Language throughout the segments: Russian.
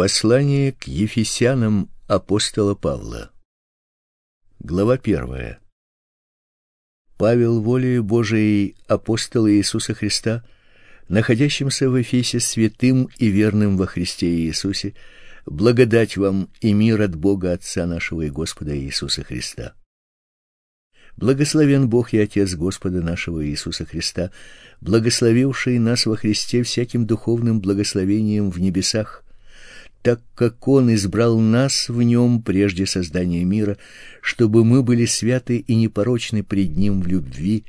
Послание к Ефесянам апостола Павла. Глава первая. Павел волею Божией апостола Иисуса Христа, находящимся в Эфесе святым и верным во Христе Иисусе, благодать вам и мир от Бога Отца нашего и Господа Иисуса Христа. Благословен Бог и Отец Господа нашего Иисуса Христа, благословивший нас во Христе всяким духовным благословением в небесах так как Он избрал нас в Нем прежде создания мира, чтобы мы были святы и непорочны пред Ним в любви,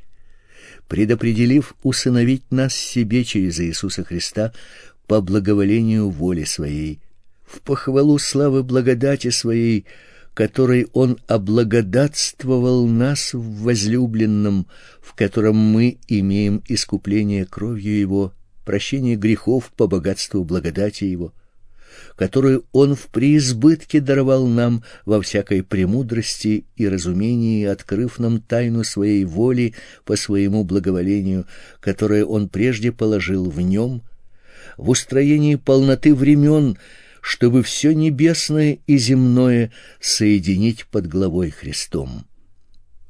предопределив усыновить нас себе через Иисуса Христа по благоволению воли Своей, в похвалу славы благодати Своей, которой Он облагодатствовал нас в возлюбленном, в котором мы имеем искупление кровью Его, прощение грехов по богатству благодати Его которую он в преизбытке даровал нам во всякой премудрости и разумении, открыв нам тайну своей воли по своему благоволению, которое он прежде положил в нем, в устроении полноты времен, чтобы все небесное и земное соединить под главой Христом.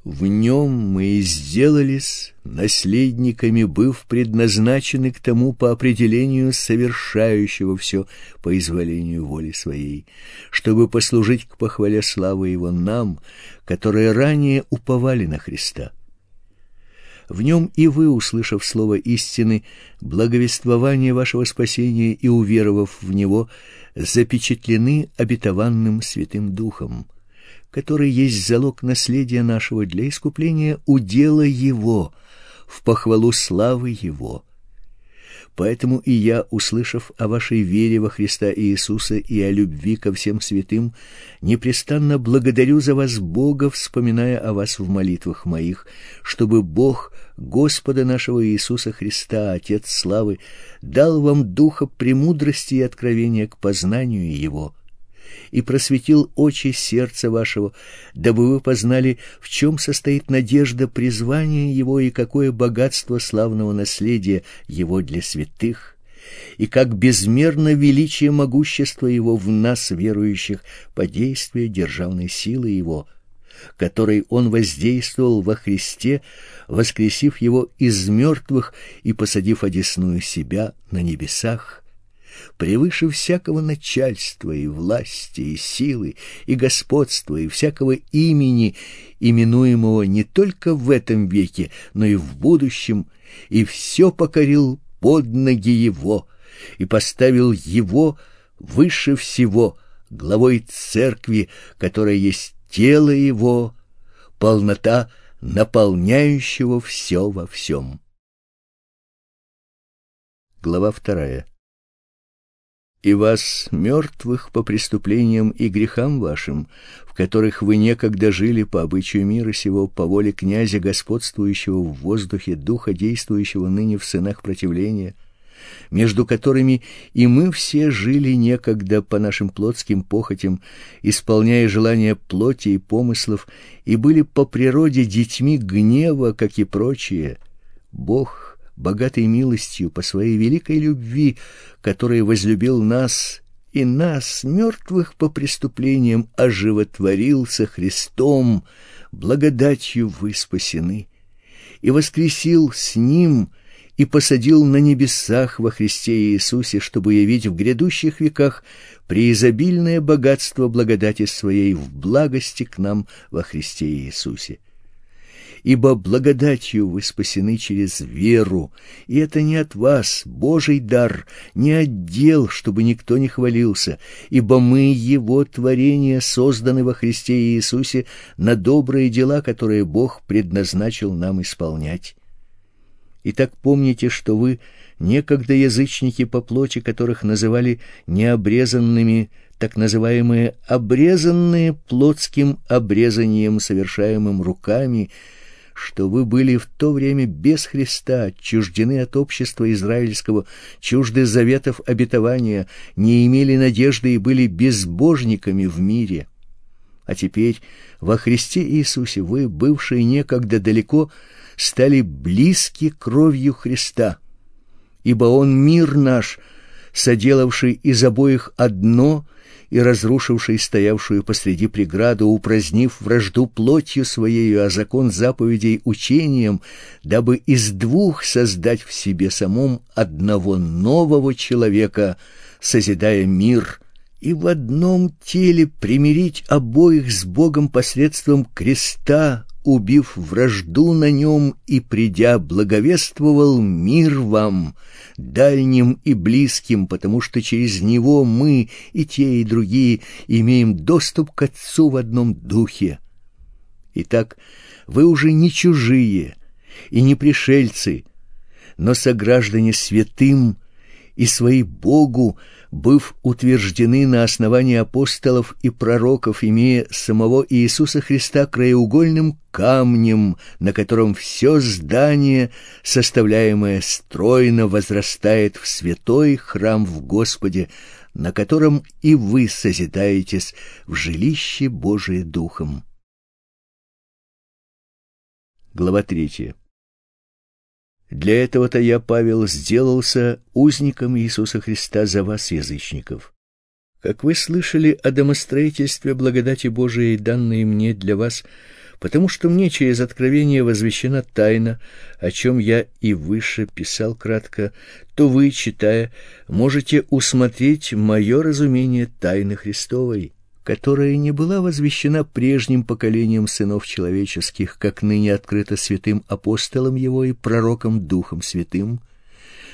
В нем мы и сделались наследниками, быв предназначены к тому по определению совершающего все по изволению воли своей, чтобы послужить к похвале славы его нам, которые ранее уповали на Христа. В нем и вы, услышав слово истины, благовествование вашего спасения и уверовав в него, запечатлены обетованным Святым Духом который есть залог наследия нашего для искупления удела его, в похвалу славы его. Поэтому и я, услышав о вашей вере во Христа Иисуса и о любви ко всем святым, непрестанно благодарю за вас Бога, вспоминая о вас в молитвах моих, чтобы Бог Господа нашего Иисуса Христа, Отец славы, дал вам духа премудрости и откровения к познанию его и просветил очи сердца вашего, дабы вы познали, в чем состоит надежда призвания его и какое богатство славного наследия его для святых, и как безмерно величие могущества его в нас, верующих, по действию державной силы его, которой он воздействовал во Христе, воскресив его из мертвых и посадив одесную себя на небесах, превыше всякого начальства и власти, и силы, и господства, и всякого имени, именуемого не только в этом веке, но и в будущем, и все покорил под ноги его, и поставил его выше всего, главой церкви, которая есть тело его, полнота наполняющего все во всем. Глава вторая и вас, мертвых по преступлениям и грехам вашим, в которых вы некогда жили по обычаю мира сего, по воле князя, господствующего в воздухе, духа, действующего ныне в сынах противления, между которыми и мы все жили некогда по нашим плотским похотям, исполняя желания плоти и помыслов, и были по природе детьми гнева, как и прочие. Бог богатой милостью по своей великой любви, который возлюбил нас и нас, мертвых по преступлениям, оживотворился Христом, благодатью вы спасены, и воскресил с Ним и посадил на небесах во Христе Иисусе, чтобы явить в грядущих веках преизобильное богатство благодати Своей в благости к нам во Христе Иисусе ибо благодатью вы спасены через веру, и это не от вас, Божий дар, не отдел, чтобы никто не хвалился, ибо мы его творение, созданы во Христе Иисусе на добрые дела, которые Бог предназначил нам исполнять. Итак, помните, что вы некогда язычники по плоти, которых называли необрезанными, так называемые обрезанные плотским обрезанием, совершаемым руками, что вы были в то время без Христа, отчуждены от общества израильского, чужды заветов обетования, не имели надежды и были безбожниками в мире. А теперь во Христе Иисусе вы, бывшие некогда далеко, стали близки кровью Христа, ибо Он мир наш соделавший из обоих одно и разрушивший стоявшую посреди преграду, упразднив вражду плотью своею, а закон заповедей учением, дабы из двух создать в себе самом одного нового человека, созидая мир и в одном теле примирить обоих с Богом посредством креста, убив вражду на нем и придя благовествовал мир вам, дальним и близким, потому что через него мы и те и другие имеем доступ к Отцу в одном духе. Итак, вы уже не чужие и не пришельцы, но сограждане святым и свои Богу, быв утверждены на основании апостолов и пророков, имея самого Иисуса Христа краеугольным камнем, на котором все здание, составляемое стройно, возрастает в святой храм в Господе, на котором и вы созидаетесь в жилище Божие Духом. Глава третья. Для этого-то я, Павел, сделался узником Иисуса Христа за вас, язычников. Как вы слышали о домостроительстве благодати Божией, данной мне для вас, потому что мне через откровение возвещена тайна, о чем я и выше писал кратко, то вы, читая, можете усмотреть мое разумение тайны Христовой которая не была возвещена прежним поколением сынов человеческих, как ныне открыто святым апостолом его и пророком Духом Святым,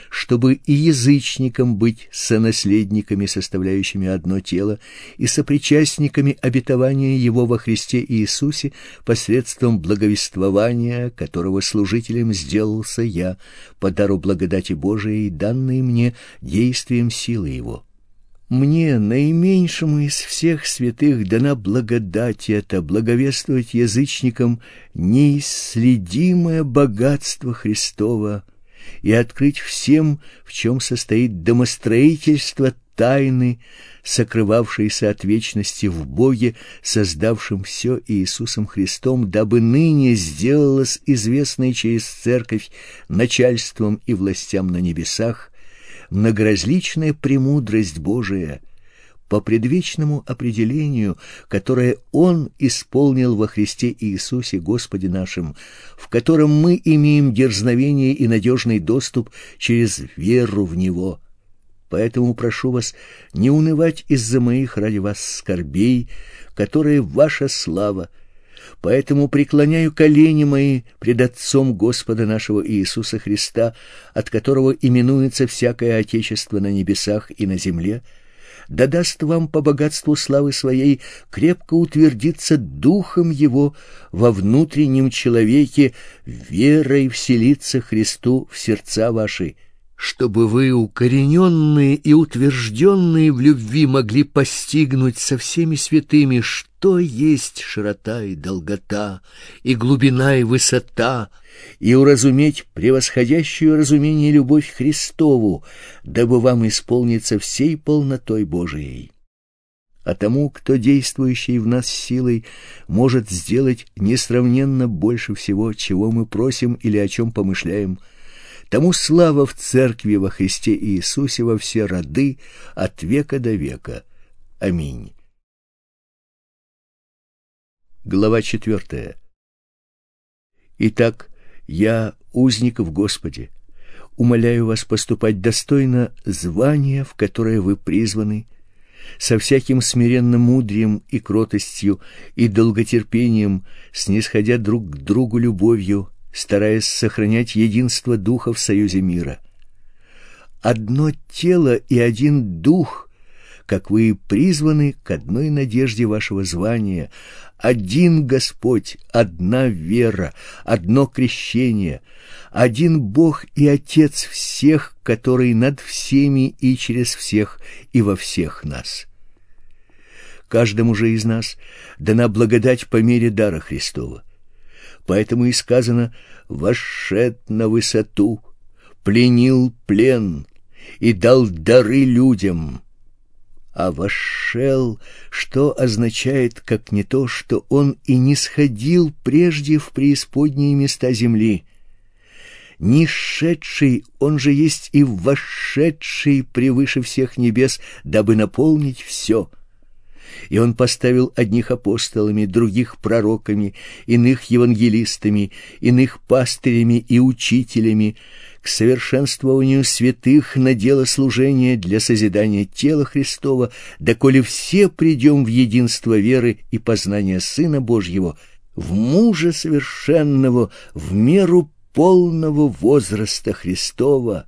чтобы и язычникам быть сонаследниками, составляющими одно тело, и сопричастниками обетования его во Христе Иисусе посредством благовествования, которого служителем сделался я по дару благодати Божией, данной мне действием силы его мне, наименьшему из всех святых, дана благодать эта, благовествовать язычникам неисследимое богатство Христова и открыть всем, в чем состоит домостроительство тайны, сокрывавшейся от вечности в Боге, создавшем все Иисусом Христом, дабы ныне сделалось известной через Церковь начальством и властям на небесах, многоразличная премудрость Божия по предвечному определению, которое Он исполнил во Христе Иисусе Господе нашим, в котором мы имеем дерзновение и надежный доступ через веру в Него. Поэтому прошу вас не унывать из-за моих ради вас скорбей, которые ваша слава, Поэтому преклоняю колени мои пред Отцом Господа нашего Иисуса Христа, от которого именуется всякое Отечество на небесах и на земле, да даст вам по богатству славы своей крепко утвердиться духом его во внутреннем человеке, верой вселиться Христу в сердца ваши, чтобы вы, укорененные и утвержденные в любви, могли постигнуть со всеми святыми, что есть широта и долгота, и глубина и высота, и уразуметь превосходящую разумение любовь Христову, дабы вам исполниться всей полнотой Божией. А тому, кто действующий в нас силой, может сделать несравненно больше всего, чего мы просим или о чем помышляем – Тому слава в церкви во Христе Иисусе во все роды от века до века. Аминь. Глава четвертая. Итак, я узник в Господе. Умоляю вас поступать достойно звания, в которое вы призваны, со всяким смиренным мудрием и кротостью и долготерпением, снисходя друг к другу любовью, стараясь сохранять единство духа в союзе мира. Одно тело и один дух, как вы призваны к одной надежде вашего звания, один Господь, одна вера, одно крещение, один Бог и Отец всех, который над всеми и через всех и во всех нас. Каждому же из нас дана благодать по мере дара Христова. Поэтому и сказано «вошед на высоту, пленил плен и дал дары людям». А вошел, что означает, как не то, что он и не сходил прежде в преисподние места земли. нишедший, он же есть и вошедший превыше всех небес, дабы наполнить все. И он поставил одних апостолами, других пророками, иных евангелистами, иных пастырями и учителями, к совершенствованию святых на дело служения для созидания тела Христова, доколе все придем в единство веры и познания Сына Божьего, в мужа совершенного, в меру полного возраста Христова,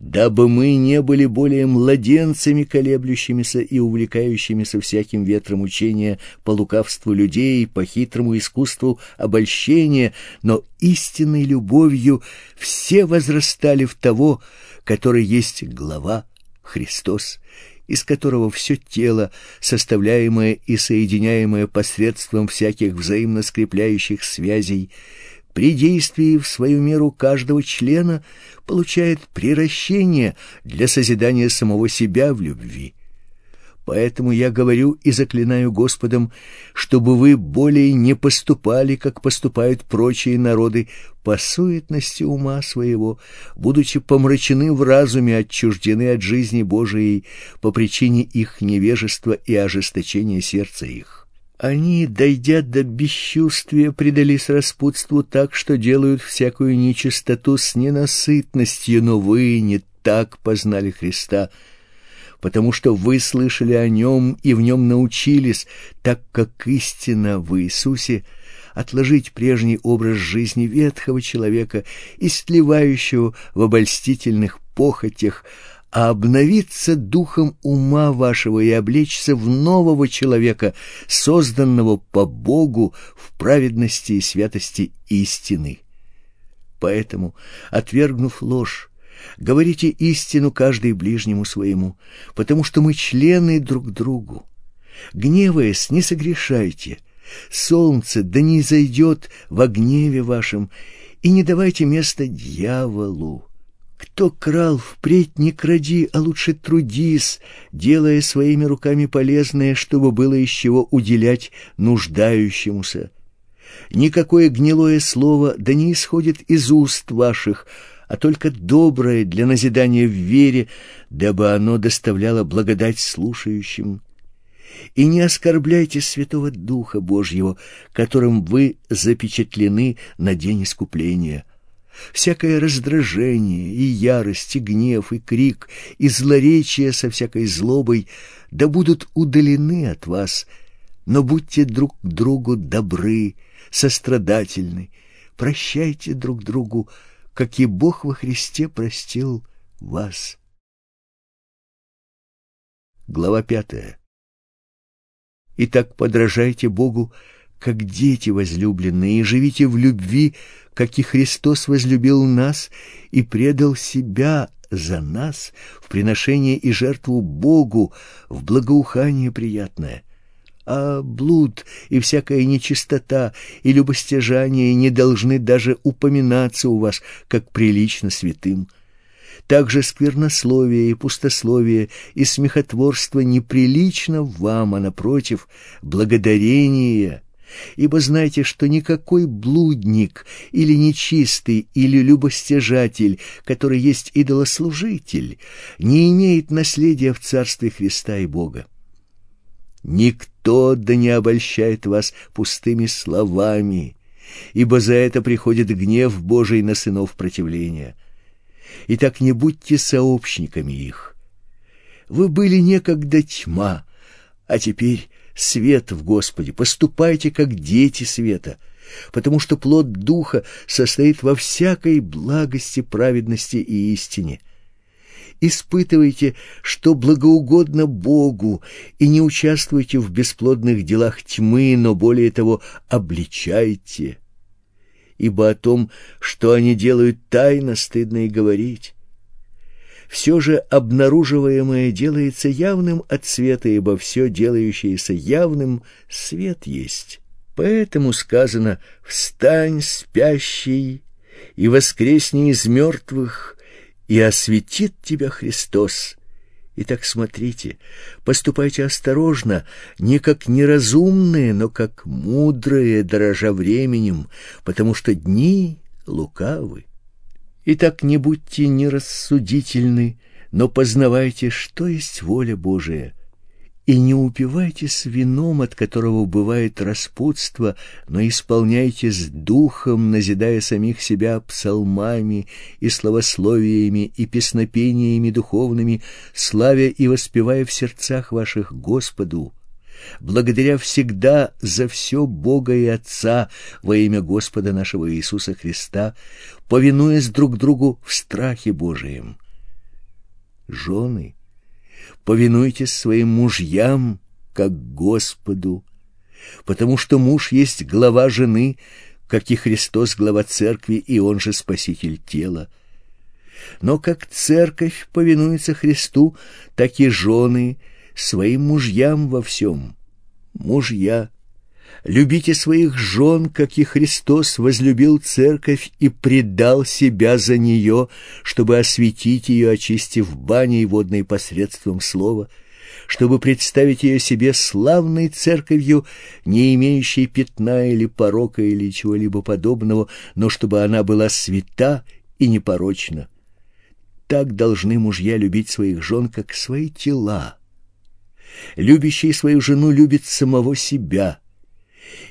дабы мы не были более младенцами, колеблющимися и увлекающимися всяким ветром учения по лукавству людей, по хитрому искусству обольщения, но истинной любовью все возрастали в того, который есть глава Христос, из которого все тело, составляемое и соединяемое посредством всяких взаимно скрепляющих связей, при действии в свою меру каждого члена получает приращение для созидания самого себя в любви. Поэтому я говорю и заклинаю Господом, чтобы вы более не поступали, как поступают прочие народы, по суетности ума своего, будучи помрачены в разуме, отчуждены от жизни Божией по причине их невежества и ожесточения сердца их. Они, дойдя до бесчувствия, предались распутству так, что делают всякую нечистоту с ненасытностью, но вы не так познали Христа, потому что вы слышали о Нем и в Нем научились, так как истина в Иисусе — отложить прежний образ жизни ветхого человека, истлевающего в обольстительных похотях, а обновиться духом ума вашего и облечься в нового человека, созданного по Богу в праведности и святости истины. Поэтому, отвергнув ложь, говорите истину каждый ближнему своему, потому что мы члены друг другу. Гневаясь, не согрешайте. Солнце да не зайдет во гневе вашем, и не давайте места дьяволу. Кто крал, впредь не кради, а лучше трудись, делая своими руками полезное, чтобы было из чего уделять нуждающемуся. Никакое гнилое слово да не исходит из уст ваших, а только доброе для назидания в вере, дабы оно доставляло благодать слушающим. И не оскорбляйте Святого Духа Божьего, которым вы запечатлены на день искупления всякое раздражение, и ярость, и гнев, и крик, и злоречие со всякой злобой да будут удалены от вас, но будьте друг другу добры, сострадательны, прощайте друг другу, как и Бог во Христе простил вас. Глава пятая. Итак, подражайте Богу, как дети возлюбленные, и живите в любви, как и Христос возлюбил нас и предал себя за нас в приношение и жертву Богу, в благоухание приятное. А блуд и всякая нечистота и любостяжание не должны даже упоминаться у вас, как прилично святым. Также сквернословие и пустословие и смехотворство неприлично вам, а напротив, благодарение Ибо знайте, что никакой блудник или нечистый или любостяжатель, который есть идолослужитель, не имеет наследия в Царстве Христа и Бога. Никто да не обольщает вас пустыми словами, ибо за это приходит гнев Божий на сынов противления. Итак, не будьте сообщниками их. Вы были некогда тьма, а теперь свет в Господе, поступайте как дети света, потому что плод Духа состоит во всякой благости, праведности и истине. Испытывайте, что благоугодно Богу, и не участвуйте в бесплодных делах тьмы, но более того, обличайте. Ибо о том, что они делают тайно, стыдно и говорить все же обнаруживаемое делается явным от света, ибо все делающееся явным свет есть. Поэтому сказано «Встань, спящий, и воскресни из мертвых, и осветит тебя Христос». Итак, смотрите, поступайте осторожно, не как неразумные, но как мудрые, дорожа временем, потому что дни лукавы. Итак, не будьте нерассудительны, но познавайте, что есть воля Божия, и не упивайтесь вином, от которого бывает распутство, но исполняйтесь духом, назидая самих себя псалмами и словословиями и песнопениями духовными, славя и воспевая в сердцах ваших Господу благодаря всегда за все Бога и Отца во имя Господа нашего Иисуса Христа, повинуясь друг другу в страхе Божием. Жены, повинуйтесь своим мужьям, как Господу, потому что муж есть глава жены, как и Христос глава церкви, и он же спаситель тела. Но как церковь повинуется Христу, так и жены — своим мужьям во всем. Мужья, любите своих жен, как и Христос возлюбил церковь и предал себя за нее, чтобы осветить ее, очистив баней водной посредством слова, чтобы представить ее себе славной церковью, не имеющей пятна или порока или чего-либо подобного, но чтобы она была свята и непорочна. Так должны мужья любить своих жен, как свои тела. Любящий свою жену любит самого себя,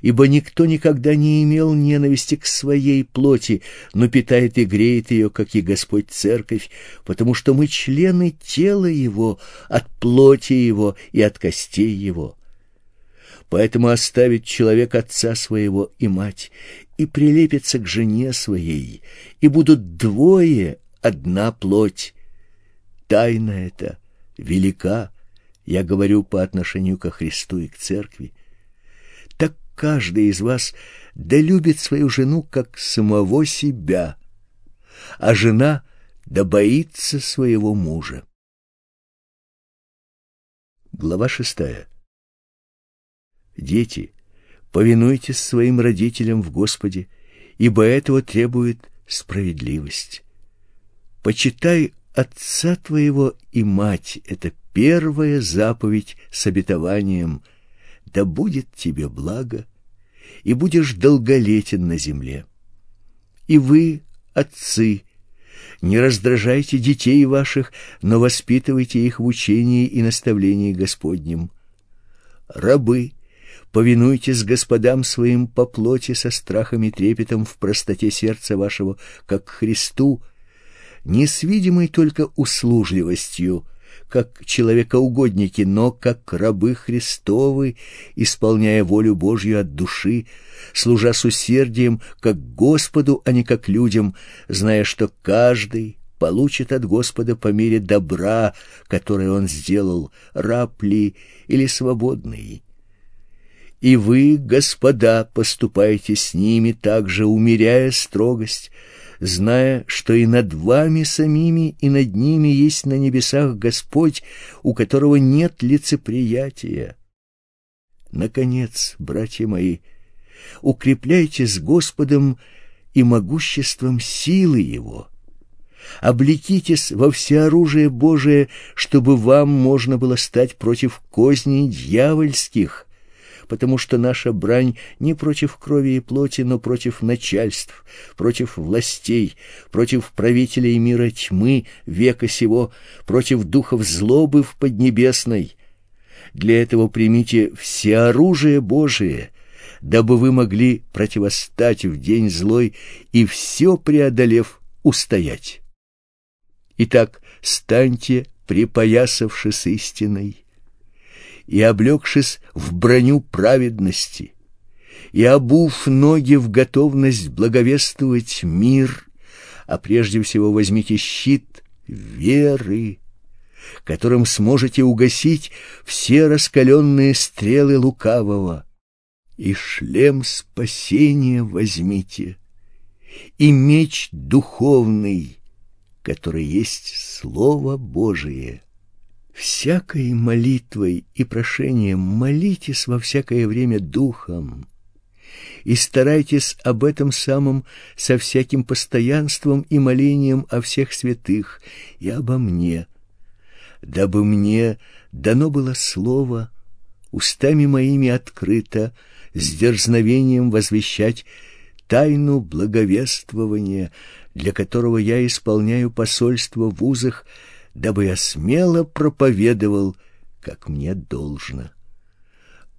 ибо никто никогда не имел ненависти к своей плоти, но питает и греет ее, как и Господь Церковь, потому что мы члены тела Его, от плоти Его и от костей Его. Поэтому оставит человек отца своего и мать, и прилепится к жене своей, и будут двое одна плоть. Тайна эта велика, я говорю по отношению ко Христу и к церкви. Так каждый из вас да любит свою жену как самого себя, а жена да боится своего мужа. Глава шестая. Дети, повинуйтесь своим родителям в Господе, ибо этого требует справедливость. Почитай отца твоего и мать — это первая заповедь с обетованием «Да будет тебе благо, и будешь долголетен на земле». И вы, отцы, не раздражайте детей ваших, но воспитывайте их в учении и наставлении Господнем. Рабы, повинуйтесь господам своим по плоти со страхом и трепетом в простоте сердца вашего, как Христу, не с видимой только услужливостью, как человекоугодники, но как рабы Христовы, исполняя волю Божью от души, служа с усердием как Господу, а не как людям, зная, что каждый получит от Господа по мере добра, которое он сделал, раб ли или свободный. И вы, господа, поступайте с ними также, умеряя строгость, зная, что и над вами самими, и над ними есть на небесах Господь, у которого нет лицеприятия. Наконец, братья мои, укрепляйтесь Господом и могуществом силы Его. Облекитесь во всеоружие Божие, чтобы вам можно было стать против козней дьявольских, потому что наша брань не против крови и плоти, но против начальств, против властей, против правителей мира тьмы века сего, против духов злобы в Поднебесной. Для этого примите все оружие Божие, дабы вы могли противостать в день злой и все преодолев устоять. Итак, станьте, припоясавшись истиной, и облегшись в броню праведности, и обув ноги в готовность благовествовать мир, а прежде всего возьмите щит веры, которым сможете угасить все раскаленные стрелы лукавого, и шлем спасения возьмите, и меч духовный, который есть Слово Божие всякой молитвой и прошением молитесь во всякое время духом и старайтесь об этом самом со всяким постоянством и молением о всех святых и обо мне, дабы мне дано было слово устами моими открыто с дерзновением возвещать тайну благовествования для которого я исполняю посольство в узах, дабы я смело проповедовал, как мне должно.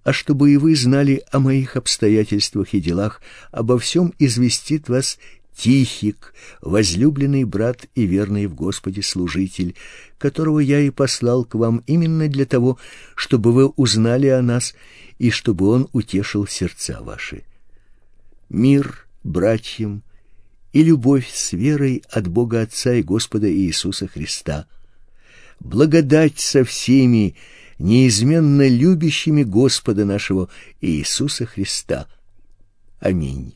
А чтобы и вы знали о моих обстоятельствах и делах, обо всем известит вас Тихик, возлюбленный брат и верный в Господе служитель, которого я и послал к вам именно для того, чтобы вы узнали о нас и чтобы он утешил сердца ваши. Мир братьям и любовь с верой от Бога Отца и Господа Иисуса Христа. Благодать со всеми, неизменно любящими Господа нашего Иисуса Христа. Аминь.